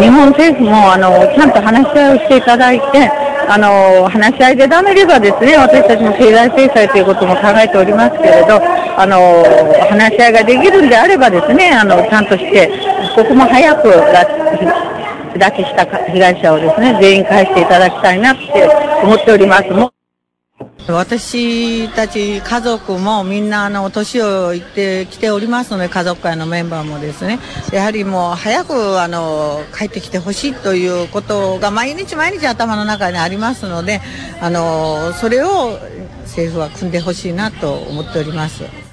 日本政府もあのちゃんと話し合いをしていただいて、あの話し合いでダメればですね、私たちも経済制裁ということも考えておりますけれど、あの話し合いができるんであればですね、あのちゃんとして、一刻も早く拉拉致した被害者をですね、全員返していただきたいなって思っております。私たち家族もみんなあの年をいってきておりますので家族会のメンバーもですねやはりもう早くあの帰ってきてほしいということが毎日毎日頭の中にありますのであのそれを政府は組んでほしいなと思っております。